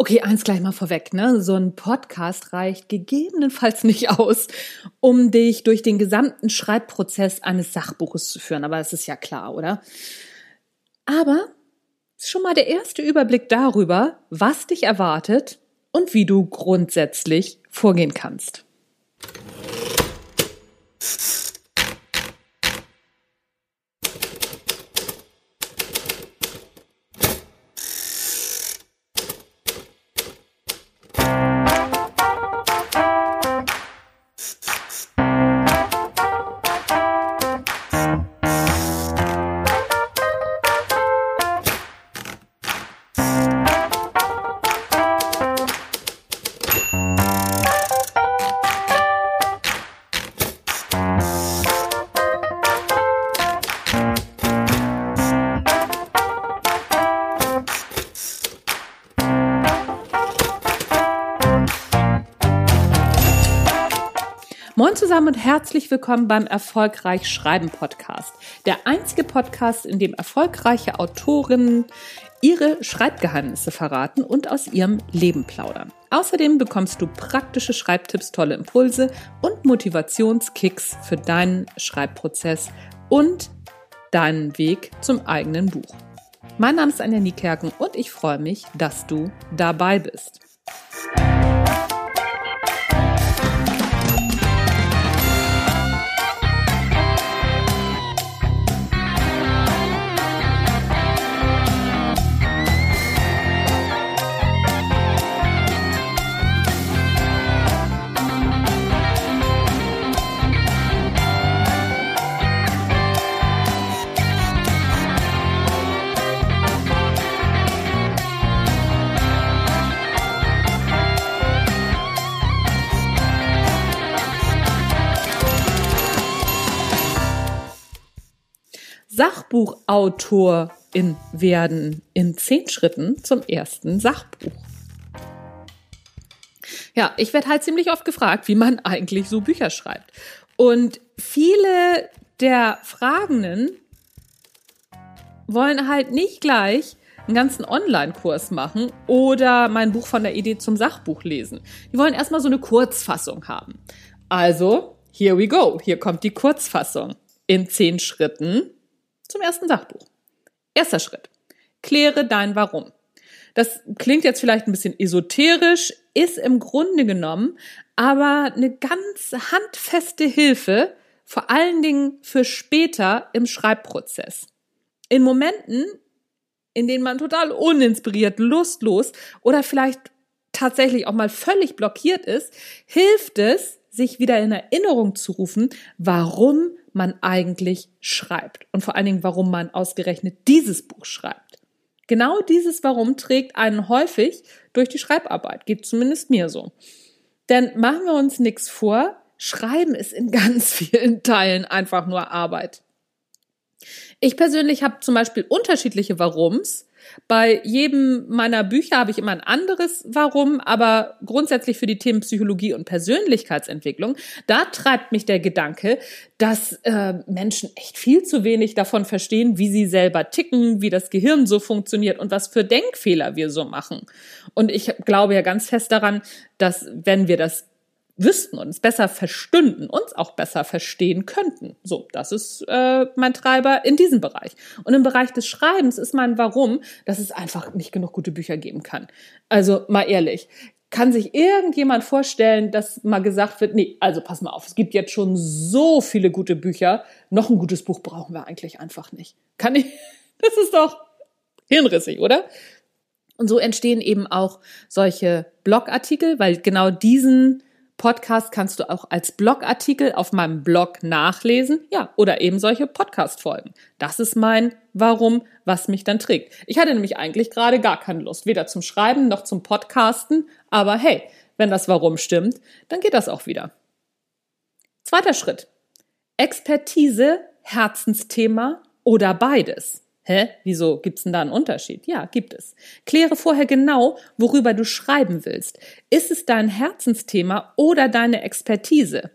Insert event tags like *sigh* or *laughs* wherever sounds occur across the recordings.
Okay, eins gleich mal vorweg, ne? So ein Podcast reicht gegebenenfalls nicht aus, um dich durch den gesamten Schreibprozess eines Sachbuches zu führen. Aber das ist ja klar, oder? Aber schon mal der erste Überblick darüber, was dich erwartet und wie du grundsätzlich vorgehen kannst. Zusammen und herzlich willkommen beim Erfolgreich Schreiben Podcast. Der einzige Podcast, in dem erfolgreiche Autorinnen ihre Schreibgeheimnisse verraten und aus ihrem Leben plaudern. Außerdem bekommst du praktische Schreibtipps, tolle Impulse und Motivationskicks für deinen Schreibprozess und deinen Weg zum eigenen Buch. Mein Name ist Anja Niekerken und ich freue mich, dass du dabei bist. Sachbuchautorin werden in zehn Schritten zum ersten Sachbuch. Ja, ich werde halt ziemlich oft gefragt, wie man eigentlich so Bücher schreibt. Und viele der Fragenden wollen halt nicht gleich einen ganzen Online-Kurs machen oder mein Buch von der Idee zum Sachbuch lesen. Die wollen erstmal so eine Kurzfassung haben. Also, here we go. Hier kommt die Kurzfassung. In zehn Schritten zum ersten Sachbuch. Erster Schritt. Kläre dein Warum. Das klingt jetzt vielleicht ein bisschen esoterisch, ist im Grunde genommen aber eine ganz handfeste Hilfe, vor allen Dingen für später im Schreibprozess. In Momenten, in denen man total uninspiriert, lustlos oder vielleicht tatsächlich auch mal völlig blockiert ist, hilft es, sich wieder in Erinnerung zu rufen, warum man eigentlich schreibt und vor allen Dingen, warum man ausgerechnet dieses Buch schreibt. Genau dieses Warum trägt einen häufig durch die Schreibarbeit, geht zumindest mir so. Denn machen wir uns nichts vor, Schreiben ist in *laughs* ganz vielen Teilen einfach nur Arbeit. Ich persönlich habe zum Beispiel unterschiedliche Warums, bei jedem meiner Bücher habe ich immer ein anderes Warum, aber grundsätzlich für die Themen Psychologie und Persönlichkeitsentwicklung, da treibt mich der Gedanke, dass äh, Menschen echt viel zu wenig davon verstehen, wie sie selber ticken, wie das Gehirn so funktioniert und was für Denkfehler wir so machen. Und ich glaube ja ganz fest daran, dass wenn wir das wüssten und es besser verstünden, uns auch besser verstehen könnten. So, das ist äh, mein Treiber in diesem Bereich. Und im Bereich des Schreibens ist mein Warum, dass es einfach nicht genug gute Bücher geben kann. Also mal ehrlich, kann sich irgendjemand vorstellen, dass mal gesagt wird, nee, also pass mal auf, es gibt jetzt schon so viele gute Bücher, noch ein gutes Buch brauchen wir eigentlich einfach nicht. Kann ich, *laughs* das ist doch hirnrissig, oder? Und so entstehen eben auch solche Blogartikel, weil genau diesen Podcast kannst du auch als Blogartikel auf meinem Blog nachlesen, ja, oder eben solche Podcast-Folgen. Das ist mein Warum, was mich dann trägt. Ich hatte nämlich eigentlich gerade gar keine Lust, weder zum Schreiben noch zum Podcasten, aber hey, wenn das Warum stimmt, dann geht das auch wieder. Zweiter Schritt. Expertise, Herzensthema oder beides. Hä? Wieso gibt's denn da einen Unterschied? Ja, gibt es. Kläre vorher genau, worüber du schreiben willst. Ist es dein Herzensthema oder deine Expertise?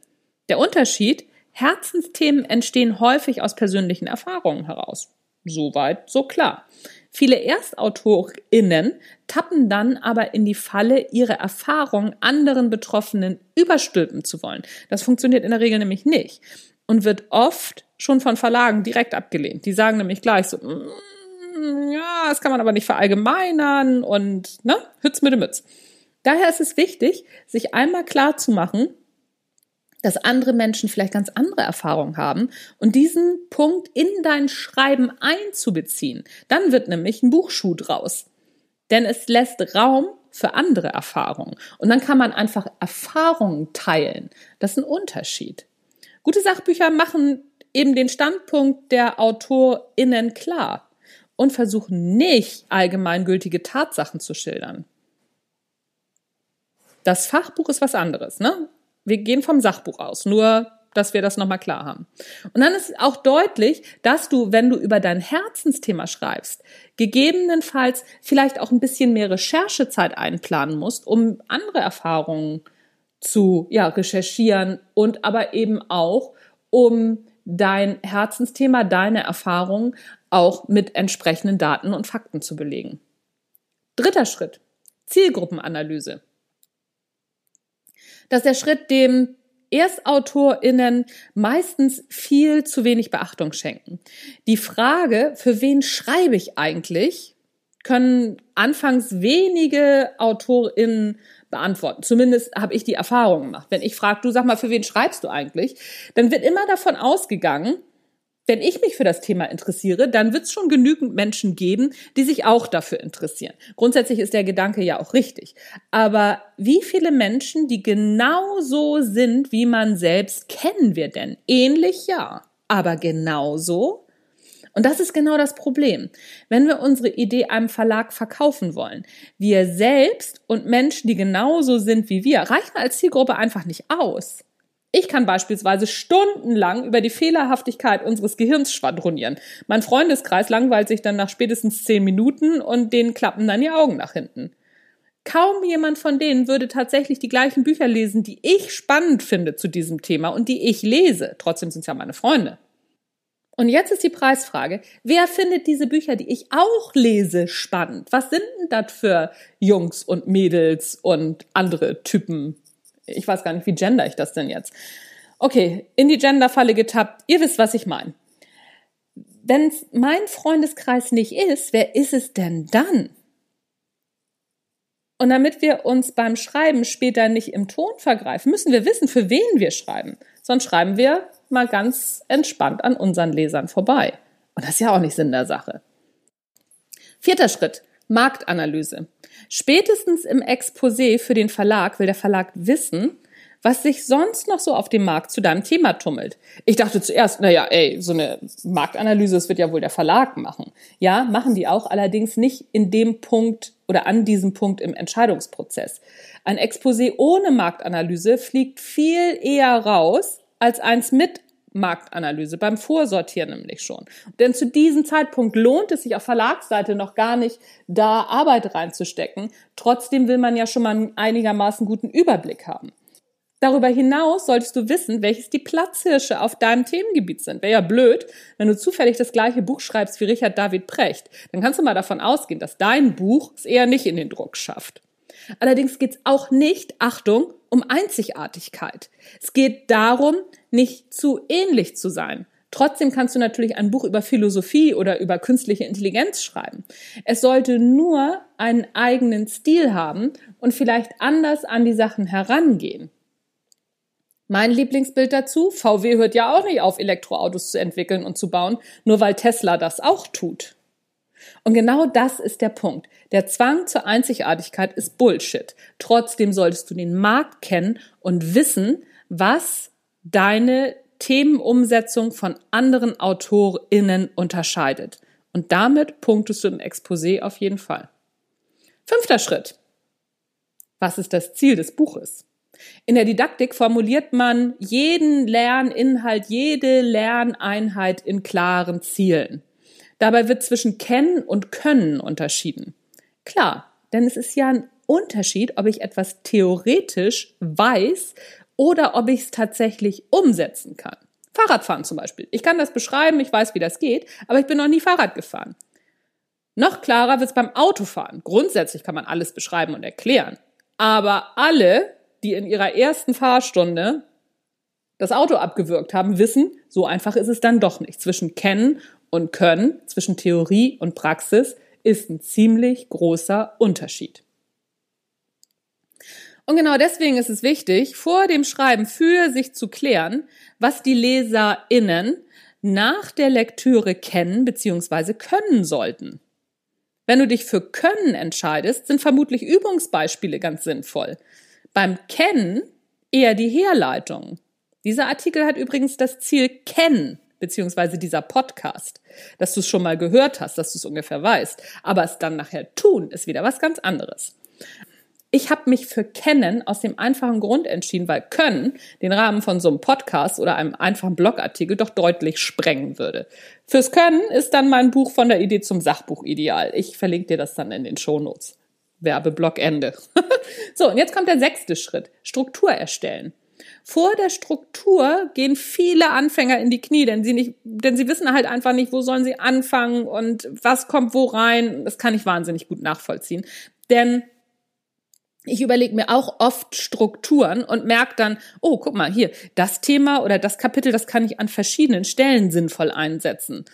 Der Unterschied, Herzensthemen entstehen häufig aus persönlichen Erfahrungen heraus. Soweit, so klar. Viele ErstautorInnen tappen dann aber in die Falle, ihre Erfahrungen anderen Betroffenen überstülpen zu wollen. Das funktioniert in der Regel nämlich nicht und wird oft schon von Verlagen direkt abgelehnt. Die sagen nämlich gleich so, mm, ja, das kann man aber nicht verallgemeinern und, ne, Hütz mit dem Mütz. Daher ist es wichtig, sich einmal klar zu machen, dass andere Menschen vielleicht ganz andere Erfahrungen haben und diesen Punkt in dein Schreiben einzubeziehen. Dann wird nämlich ein Buchschuh draus. Denn es lässt Raum für andere Erfahrungen. Und dann kann man einfach Erfahrungen teilen. Das ist ein Unterschied. Gute Sachbücher machen eben den Standpunkt der AutorInnen klar und versuchen nicht allgemeingültige Tatsachen zu schildern. Das Fachbuch ist was anderes, ne? wir gehen vom Sachbuch aus, nur dass wir das nochmal klar haben. Und dann ist auch deutlich, dass du, wenn du über dein Herzensthema schreibst, gegebenenfalls vielleicht auch ein bisschen mehr Recherchezeit einplanen musst, um andere Erfahrungen zu ja, recherchieren und aber eben auch, um dein Herzensthema, deine Erfahrungen auch mit entsprechenden Daten und Fakten zu belegen. Dritter Schritt. Zielgruppenanalyse. Das ist der Schritt, dem ErstautorInnen meistens viel zu wenig Beachtung schenken. Die Frage, für wen schreibe ich eigentlich, können anfangs wenige AutorInnen beantworten. Zumindest habe ich die Erfahrung gemacht. Wenn ich frage, du sag mal, für wen schreibst du eigentlich, dann wird immer davon ausgegangen, wenn ich mich für das Thema interessiere, dann wird es schon genügend Menschen geben, die sich auch dafür interessieren. Grundsätzlich ist der Gedanke ja auch richtig. Aber wie viele Menschen, die genauso sind wie man selbst, kennen wir denn? Ähnlich ja, aber genauso? Und das ist genau das Problem. Wenn wir unsere Idee einem Verlag verkaufen wollen, wir selbst und Menschen, die genauso sind wie wir, reichen als Zielgruppe einfach nicht aus. Ich kann beispielsweise stundenlang über die Fehlerhaftigkeit unseres Gehirns schwadronieren. Mein Freundeskreis langweilt sich dann nach spätestens zehn Minuten und denen klappen dann die Augen nach hinten. Kaum jemand von denen würde tatsächlich die gleichen Bücher lesen, die ich spannend finde zu diesem Thema und die ich lese. Trotzdem sind es ja meine Freunde. Und jetzt ist die Preisfrage. Wer findet diese Bücher, die ich auch lese, spannend? Was sind denn das für Jungs und Mädels und andere Typen ich weiß gar nicht, wie gender ich das denn jetzt? Okay, in die Genderfalle getappt. Ihr wisst, was ich meine. Wenn es mein Freundeskreis nicht ist, wer ist es denn dann? Und damit wir uns beim Schreiben später nicht im Ton vergreifen, müssen wir wissen, für wen wir schreiben. Sonst schreiben wir mal ganz entspannt an unseren Lesern vorbei. Und das ist ja auch nicht Sinn der Sache. Vierter Schritt. Marktanalyse. Spätestens im Exposé für den Verlag will der Verlag wissen, was sich sonst noch so auf dem Markt zu deinem Thema tummelt. Ich dachte zuerst, naja, ey, so eine Marktanalyse, das wird ja wohl der Verlag machen. Ja, machen die auch, allerdings nicht in dem Punkt oder an diesem Punkt im Entscheidungsprozess. Ein Exposé ohne Marktanalyse fliegt viel eher raus als eins mit Marktanalyse, beim Vorsortieren nämlich schon. Denn zu diesem Zeitpunkt lohnt es sich auf Verlagsseite noch gar nicht, da Arbeit reinzustecken. Trotzdem will man ja schon mal einen einigermaßen guten Überblick haben. Darüber hinaus solltest du wissen, welches die Platzhirsche auf deinem Themengebiet sind. Wäre ja blöd, wenn du zufällig das gleiche Buch schreibst wie Richard David Precht. Dann kannst du mal davon ausgehen, dass dein Buch es eher nicht in den Druck schafft. Allerdings geht es auch nicht, Achtung, um Einzigartigkeit. Es geht darum, nicht zu ähnlich zu sein. Trotzdem kannst du natürlich ein Buch über Philosophie oder über künstliche Intelligenz schreiben. Es sollte nur einen eigenen Stil haben und vielleicht anders an die Sachen herangehen. Mein Lieblingsbild dazu, VW hört ja auch nicht auf, Elektroautos zu entwickeln und zu bauen, nur weil Tesla das auch tut. Und genau das ist der Punkt. Der Zwang zur Einzigartigkeit ist Bullshit. Trotzdem solltest du den Markt kennen und wissen, was deine Themenumsetzung von anderen AutorInnen unterscheidet. Und damit punktest du im Exposé auf jeden Fall. Fünfter Schritt. Was ist das Ziel des Buches? In der Didaktik formuliert man jeden Lerninhalt, jede Lerneinheit in klaren Zielen. Dabei wird zwischen kennen und können unterschieden. Klar, denn es ist ja ein Unterschied, ob ich etwas theoretisch weiß oder ob ich es tatsächlich umsetzen kann. Fahrradfahren zum Beispiel. Ich kann das beschreiben, ich weiß, wie das geht, aber ich bin noch nie Fahrrad gefahren. Noch klarer wird es beim Autofahren. Grundsätzlich kann man alles beschreiben und erklären. Aber alle, die in ihrer ersten Fahrstunde das Auto abgewürgt haben, wissen, so einfach ist es dann doch nicht. Zwischen Kennen und Können, zwischen Theorie und Praxis ist ein ziemlich großer Unterschied. Und genau deswegen ist es wichtig, vor dem Schreiben für sich zu klären, was die LeserInnen nach der Lektüre kennen bzw. können sollten. Wenn du dich für Können entscheidest, sind vermutlich Übungsbeispiele ganz sinnvoll. Beim Kennen eher die Herleitung. Dieser Artikel hat übrigens das Ziel Kennen, beziehungsweise dieser Podcast, dass du es schon mal gehört hast, dass du es ungefähr weißt. Aber es dann nachher tun, ist wieder was ganz anderes. Ich habe mich für Kennen aus dem einfachen Grund entschieden, weil Können den Rahmen von so einem Podcast oder einem einfachen Blogartikel doch deutlich sprengen würde. Fürs Können ist dann mein Buch von der Idee zum Sachbuch ideal. Ich verlinke dir das dann in den Shownotes. Werbeblock Ende. *laughs* so, und jetzt kommt der sechste Schritt. Struktur erstellen. Vor der Struktur gehen viele Anfänger in die Knie, denn sie nicht, denn sie wissen halt einfach nicht, wo sollen sie anfangen und was kommt wo rein. Das kann ich wahnsinnig gut nachvollziehen. Denn ich überlege mir auch oft Strukturen und merke dann, oh, guck mal, hier, das Thema oder das Kapitel, das kann ich an verschiedenen Stellen sinnvoll einsetzen.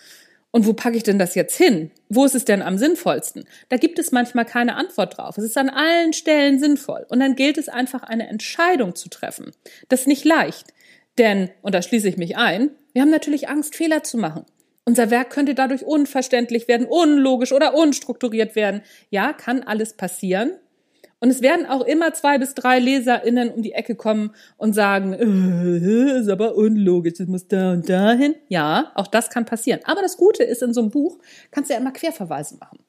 Und wo packe ich denn das jetzt hin? Wo ist es denn am sinnvollsten? Da gibt es manchmal keine Antwort drauf. Es ist an allen Stellen sinnvoll. Und dann gilt es einfach, eine Entscheidung zu treffen. Das ist nicht leicht. Denn, und da schließe ich mich ein, wir haben natürlich Angst, Fehler zu machen. Unser Werk könnte dadurch unverständlich werden, unlogisch oder unstrukturiert werden. Ja, kann alles passieren. Und es werden auch immer zwei bis drei LeserInnen um die Ecke kommen und sagen, äh, ist aber unlogisch, das muss da und dahin. Ja, auch das kann passieren. Aber das Gute ist, in so einem Buch kannst du ja immer Querverweise machen.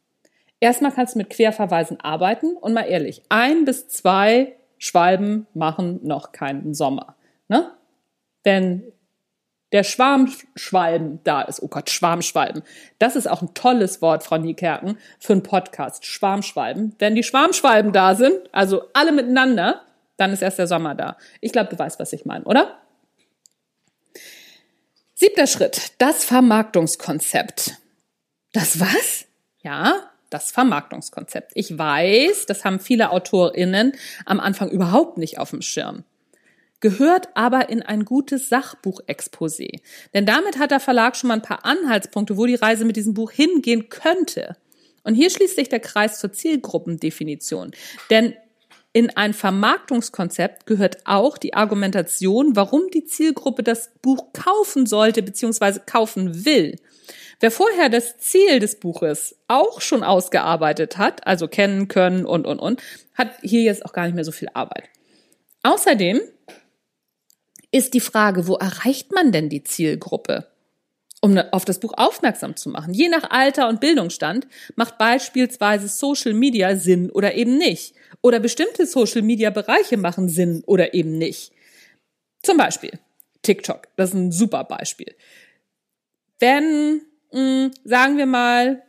Erstmal kannst du mit Querverweisen arbeiten und mal ehrlich, ein bis zwei Schwalben machen noch keinen Sommer. Ne? Denn der Schwarmschwalben da ist. Oh Gott, Schwarmschwalben. Das ist auch ein tolles Wort, Frau Niekerken, für einen Podcast. Schwarmschwalben. Wenn die Schwarmschwalben da sind, also alle miteinander, dann ist erst der Sommer da. Ich glaube, du weißt, was ich meine, oder? Siebter Schritt, das Vermarktungskonzept. Das was? Ja, das Vermarktungskonzept. Ich weiß, das haben viele AutorInnen am Anfang überhaupt nicht auf dem Schirm gehört aber in ein gutes Sachbuchexposé. Denn damit hat der Verlag schon mal ein paar Anhaltspunkte, wo die Reise mit diesem Buch hingehen könnte. Und hier schließt sich der Kreis zur Zielgruppendefinition. Denn in ein Vermarktungskonzept gehört auch die Argumentation, warum die Zielgruppe das Buch kaufen sollte bzw. kaufen will. Wer vorher das Ziel des Buches auch schon ausgearbeitet hat, also kennen können und, und, und, hat hier jetzt auch gar nicht mehr so viel Arbeit. Außerdem ist die Frage, wo erreicht man denn die Zielgruppe? Um ne, auf das Buch aufmerksam zu machen. Je nach Alter und Bildungsstand macht beispielsweise Social Media Sinn oder eben nicht. Oder bestimmte Social Media Bereiche machen Sinn oder eben nicht. Zum Beispiel TikTok. Das ist ein super Beispiel. Wenn, mh, hm, sagen wir mal,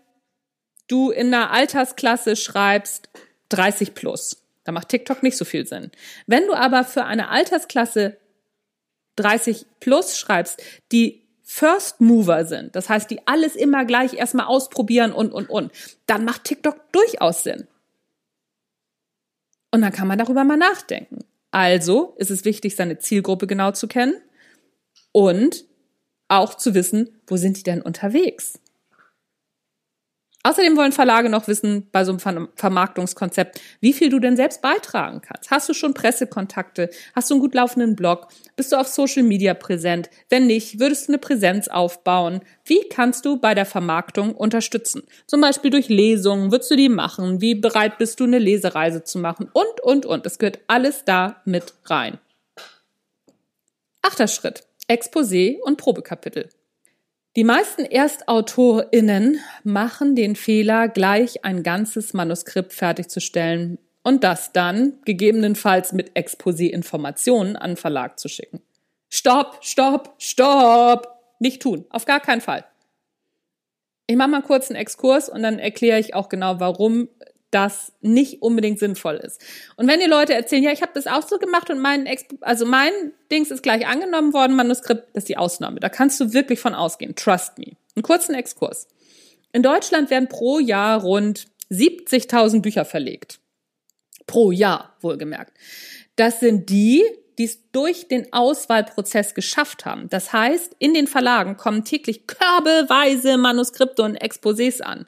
du in einer Altersklasse schreibst 30 plus, da macht TikTok nicht so viel Sinn. Wenn du aber für eine Altersklasse 30 plus schreibst, die First Mover sind, das heißt, die alles immer gleich erstmal ausprobieren und, und, und, dann macht TikTok durchaus Sinn. Und dann kann man darüber mal nachdenken. Also ist es wichtig, seine Zielgruppe genau zu kennen und auch zu wissen, wo sind die denn unterwegs? Außerdem wollen Verlage noch wissen, bei so einem Vermarktungskonzept, wie viel du denn selbst beitragen kannst. Hast du schon Pressekontakte? Hast du einen gut laufenden Blog? Bist du auf Social Media präsent? Wenn nicht, würdest du eine Präsenz aufbauen? Wie kannst du bei der Vermarktung unterstützen? Zum Beispiel durch Lesungen. Würdest du die machen? Wie bereit bist du, eine Lesereise zu machen? Und, und, und. Es gehört alles da mit rein. Achter Schritt. Exposé und Probekapitel. Die meisten ErstautorInnen machen den Fehler, gleich ein ganzes Manuskript fertigzustellen und das dann gegebenenfalls mit Exposé-Informationen an den Verlag zu schicken. Stopp, stopp, stopp! Nicht tun, auf gar keinen Fall. Ich mache mal kurz einen Exkurs und dann erkläre ich auch genau, warum das nicht unbedingt sinnvoll ist. Und wenn die Leute erzählen, ja, ich habe das auch so gemacht und mein, Exp also mein Dings ist gleich angenommen worden, Manuskript, das ist die Ausnahme. Da kannst du wirklich von ausgehen. Trust me. Einen kurzen Exkurs. In Deutschland werden pro Jahr rund 70.000 Bücher verlegt. Pro Jahr, wohlgemerkt. Das sind die, die es durch den Auswahlprozess geschafft haben. Das heißt, in den Verlagen kommen täglich körbeweise Manuskripte und Exposés an.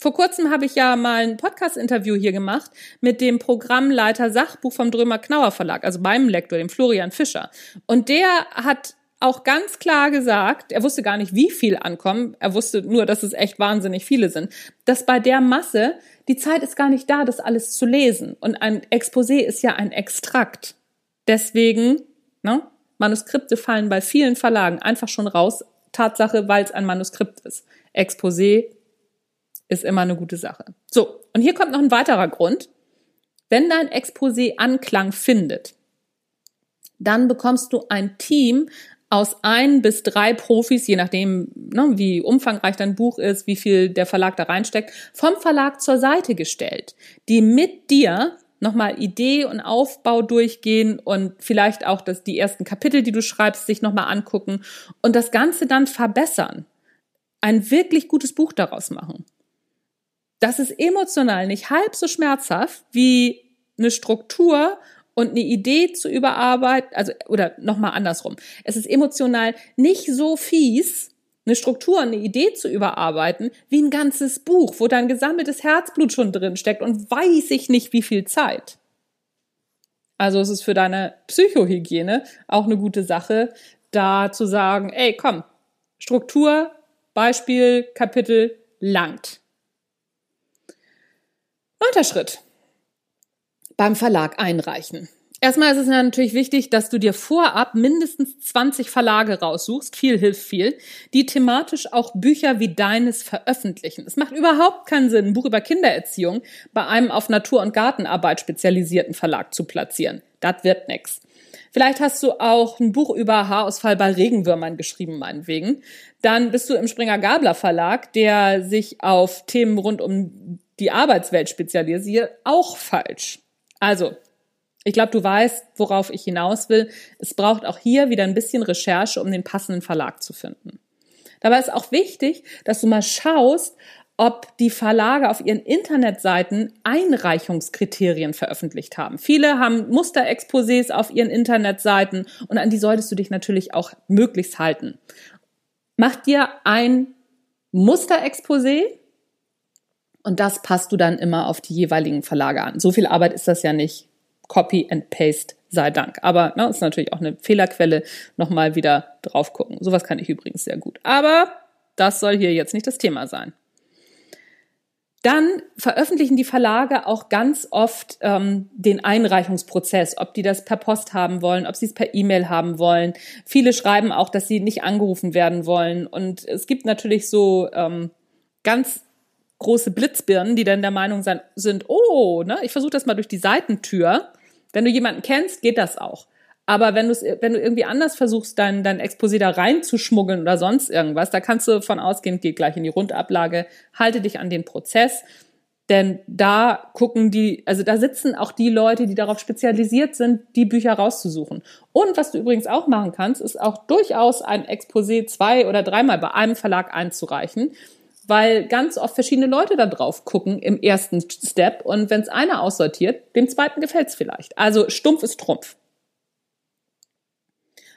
Vor kurzem habe ich ja mal ein Podcast-Interview hier gemacht mit dem Programmleiter Sachbuch vom Drömer Knauer Verlag, also meinem Lektor, dem Florian Fischer. Und der hat auch ganz klar gesagt, er wusste gar nicht, wie viel ankommen, er wusste nur, dass es echt wahnsinnig viele sind, dass bei der Masse die Zeit ist gar nicht da, das alles zu lesen. Und ein Exposé ist ja ein Extrakt. Deswegen, ne, Manuskripte fallen bei vielen Verlagen einfach schon raus. Tatsache, weil es ein Manuskript ist. Exposé ist immer eine gute Sache. So, und hier kommt noch ein weiterer Grund. Wenn dein Exposé Anklang findet, dann bekommst du ein Team aus ein bis drei Profis, je nachdem, ne, wie umfangreich dein Buch ist, wie viel der Verlag da reinsteckt, vom Verlag zur Seite gestellt, die mit dir nochmal Idee und Aufbau durchgehen und vielleicht auch das, die ersten Kapitel, die du schreibst, sich nochmal angucken und das Ganze dann verbessern. Ein wirklich gutes Buch daraus machen. Das ist emotional nicht halb so schmerzhaft wie eine Struktur und eine Idee zu überarbeiten, also oder nochmal andersrum. Es ist emotional nicht so fies, eine Struktur, eine Idee zu überarbeiten, wie ein ganzes Buch, wo dein gesammeltes Herzblut schon drin steckt und weiß ich nicht, wie viel Zeit. Also es ist für deine Psychohygiene auch eine gute Sache, da zu sagen, ey, komm, Struktur, Beispiel, Kapitel langt. Neunter Schritt. Beim Verlag einreichen. Erstmal ist es natürlich wichtig, dass du dir vorab mindestens 20 Verlage raussuchst, viel hilft viel, die thematisch auch Bücher wie deines veröffentlichen. Es macht überhaupt keinen Sinn, ein Buch über Kindererziehung bei einem auf Natur- und Gartenarbeit spezialisierten Verlag zu platzieren. Das wird nix. Vielleicht hast du auch ein Buch über Haarausfall bei Regenwürmern geschrieben, meinetwegen. Dann bist du im Springer Gabler Verlag, der sich auf Themen rund um die Arbeitswelt spezialisiert, auch falsch. Also, ich glaube, du weißt, worauf ich hinaus will. Es braucht auch hier wieder ein bisschen Recherche, um den passenden Verlag zu finden. Dabei ist auch wichtig, dass du mal schaust, ob die Verlage auf ihren Internetseiten Einreichungskriterien veröffentlicht haben. Viele haben Musterexposés auf ihren Internetseiten und an die solltest du dich natürlich auch möglichst halten. Mach dir ein Musterexposé und das passt du dann immer auf die jeweiligen Verlage an. So viel Arbeit ist das ja nicht. Copy and Paste sei Dank. Aber ne, ist natürlich auch eine Fehlerquelle. Nochmal wieder drauf gucken. Sowas kann ich übrigens sehr gut. Aber das soll hier jetzt nicht das Thema sein. Dann veröffentlichen die Verlage auch ganz oft ähm, den Einreichungsprozess, ob die das per Post haben wollen, ob sie es per E-Mail haben wollen. Viele schreiben auch, dass sie nicht angerufen werden wollen. Und es gibt natürlich so ähm, ganz große Blitzbirnen, die dann der Meinung sind, oh, ne, ich versuche das mal durch die Seitentür wenn du jemanden kennst, geht das auch. Aber wenn, wenn du irgendwie anders versuchst, dein, dein Exposé da reinzuschmuggeln oder sonst irgendwas, da kannst du von ausgehen, geht gleich in die Rundablage, halte dich an den Prozess. Denn da gucken die, also da sitzen auch die Leute, die darauf spezialisiert sind, die Bücher rauszusuchen. Und was du übrigens auch machen kannst, ist auch durchaus ein Exposé zwei oder dreimal bei einem Verlag einzureichen weil ganz oft verschiedene Leute da drauf gucken im ersten Step und wenn es einer aussortiert, dem zweiten gefällt es vielleicht. Also stumpf ist Trumpf.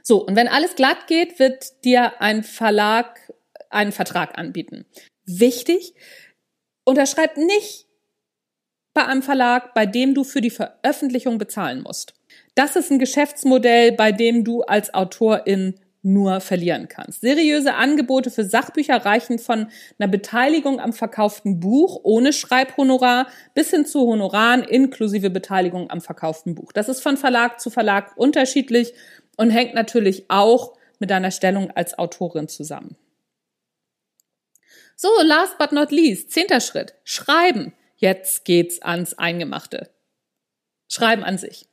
So, und wenn alles glatt geht, wird dir ein Verlag einen Vertrag anbieten. Wichtig, unterschreib nicht bei einem Verlag, bei dem du für die Veröffentlichung bezahlen musst. Das ist ein Geschäftsmodell, bei dem du als Autorin nur verlieren kannst. Seriöse Angebote für Sachbücher reichen von einer Beteiligung am verkauften Buch ohne Schreibhonorar bis hin zu Honoraren inklusive Beteiligung am verkauften Buch. Das ist von Verlag zu Verlag unterschiedlich und hängt natürlich auch mit deiner Stellung als Autorin zusammen. So, last but not least, zehnter Schritt. Schreiben. Jetzt geht's ans Eingemachte. Schreiben an sich.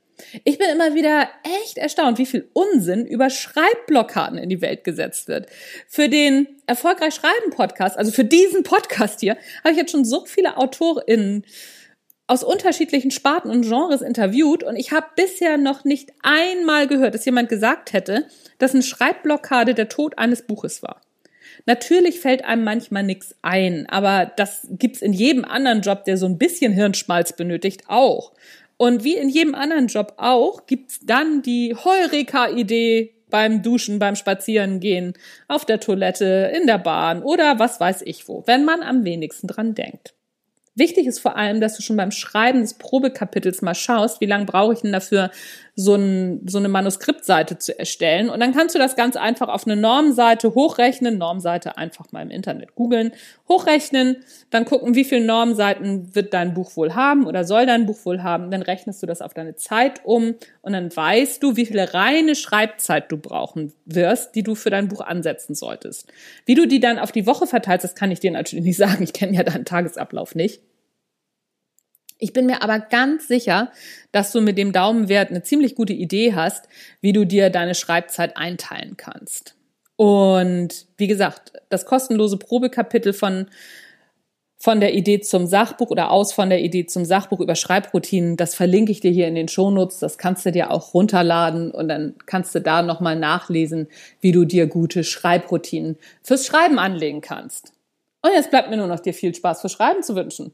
Ich bin immer wieder echt erstaunt, wie viel Unsinn über Schreibblockaden in die Welt gesetzt wird. Für den Erfolgreich Schreiben Podcast, also für diesen Podcast hier, habe ich jetzt schon so viele AutorInnen aus unterschiedlichen Sparten und Genres interviewt und ich habe bisher noch nicht einmal gehört, dass jemand gesagt hätte, dass eine Schreibblockade der Tod eines Buches war. Natürlich fällt einem manchmal nichts ein, aber das gibt's in jedem anderen Job, der so ein bisschen Hirnschmalz benötigt, auch. Und wie in jedem anderen Job auch, gibt's dann die Heureka-Idee beim Duschen, beim Spazierengehen, auf der Toilette, in der Bahn oder was weiß ich wo, wenn man am wenigsten dran denkt. Wichtig ist vor allem, dass du schon beim Schreiben des Probekapitels mal schaust, wie lange brauche ich denn dafür, so, ein, so eine Manuskriptseite zu erstellen. Und dann kannst du das ganz einfach auf eine Normseite hochrechnen. Normseite einfach mal im Internet googeln, hochrechnen, dann gucken, wie viele Normseiten wird dein Buch wohl haben oder soll dein Buch wohl haben. Dann rechnest du das auf deine Zeit um und dann weißt du, wie viele reine Schreibzeit du brauchen wirst, die du für dein Buch ansetzen solltest. Wie du die dann auf die Woche verteilst, das kann ich dir natürlich nicht *laughs* sagen. Ich kenne ja deinen Tagesablauf nicht. Ich bin mir aber ganz sicher, dass du mit dem Daumenwert eine ziemlich gute Idee hast, wie du dir deine Schreibzeit einteilen kannst. Und wie gesagt, das kostenlose Probekapitel von von der Idee zum Sachbuch oder aus von der Idee zum Sachbuch über Schreibroutinen, das verlinke ich dir hier in den Shownotes. Das kannst du dir auch runterladen und dann kannst du da nochmal nachlesen, wie du dir gute Schreibroutinen fürs Schreiben anlegen kannst. Und jetzt bleibt mir nur noch dir viel Spaß für Schreiben zu wünschen.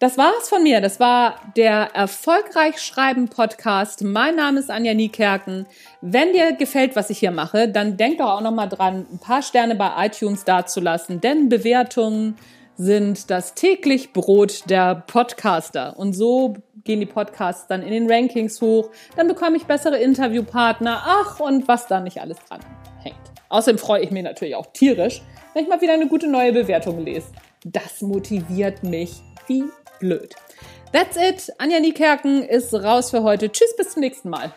Das war's von mir. Das war der Erfolgreich Schreiben Podcast. Mein Name ist Anja Niekerken. Wenn dir gefällt, was ich hier mache, dann denk doch auch noch mal dran, ein paar Sterne bei iTunes dazulassen, denn Bewertungen sind das täglich Brot der Podcaster. Und so gehen die Podcasts dann in den Rankings hoch. Dann bekomme ich bessere Interviewpartner. Ach, und was da nicht alles dran hängt. Außerdem freue ich mich natürlich auch tierisch, wenn ich mal wieder eine gute neue Bewertung lese. Das motiviert mich wie blöd. That's it. Anja Niekerken ist raus für heute. Tschüss, bis zum nächsten Mal.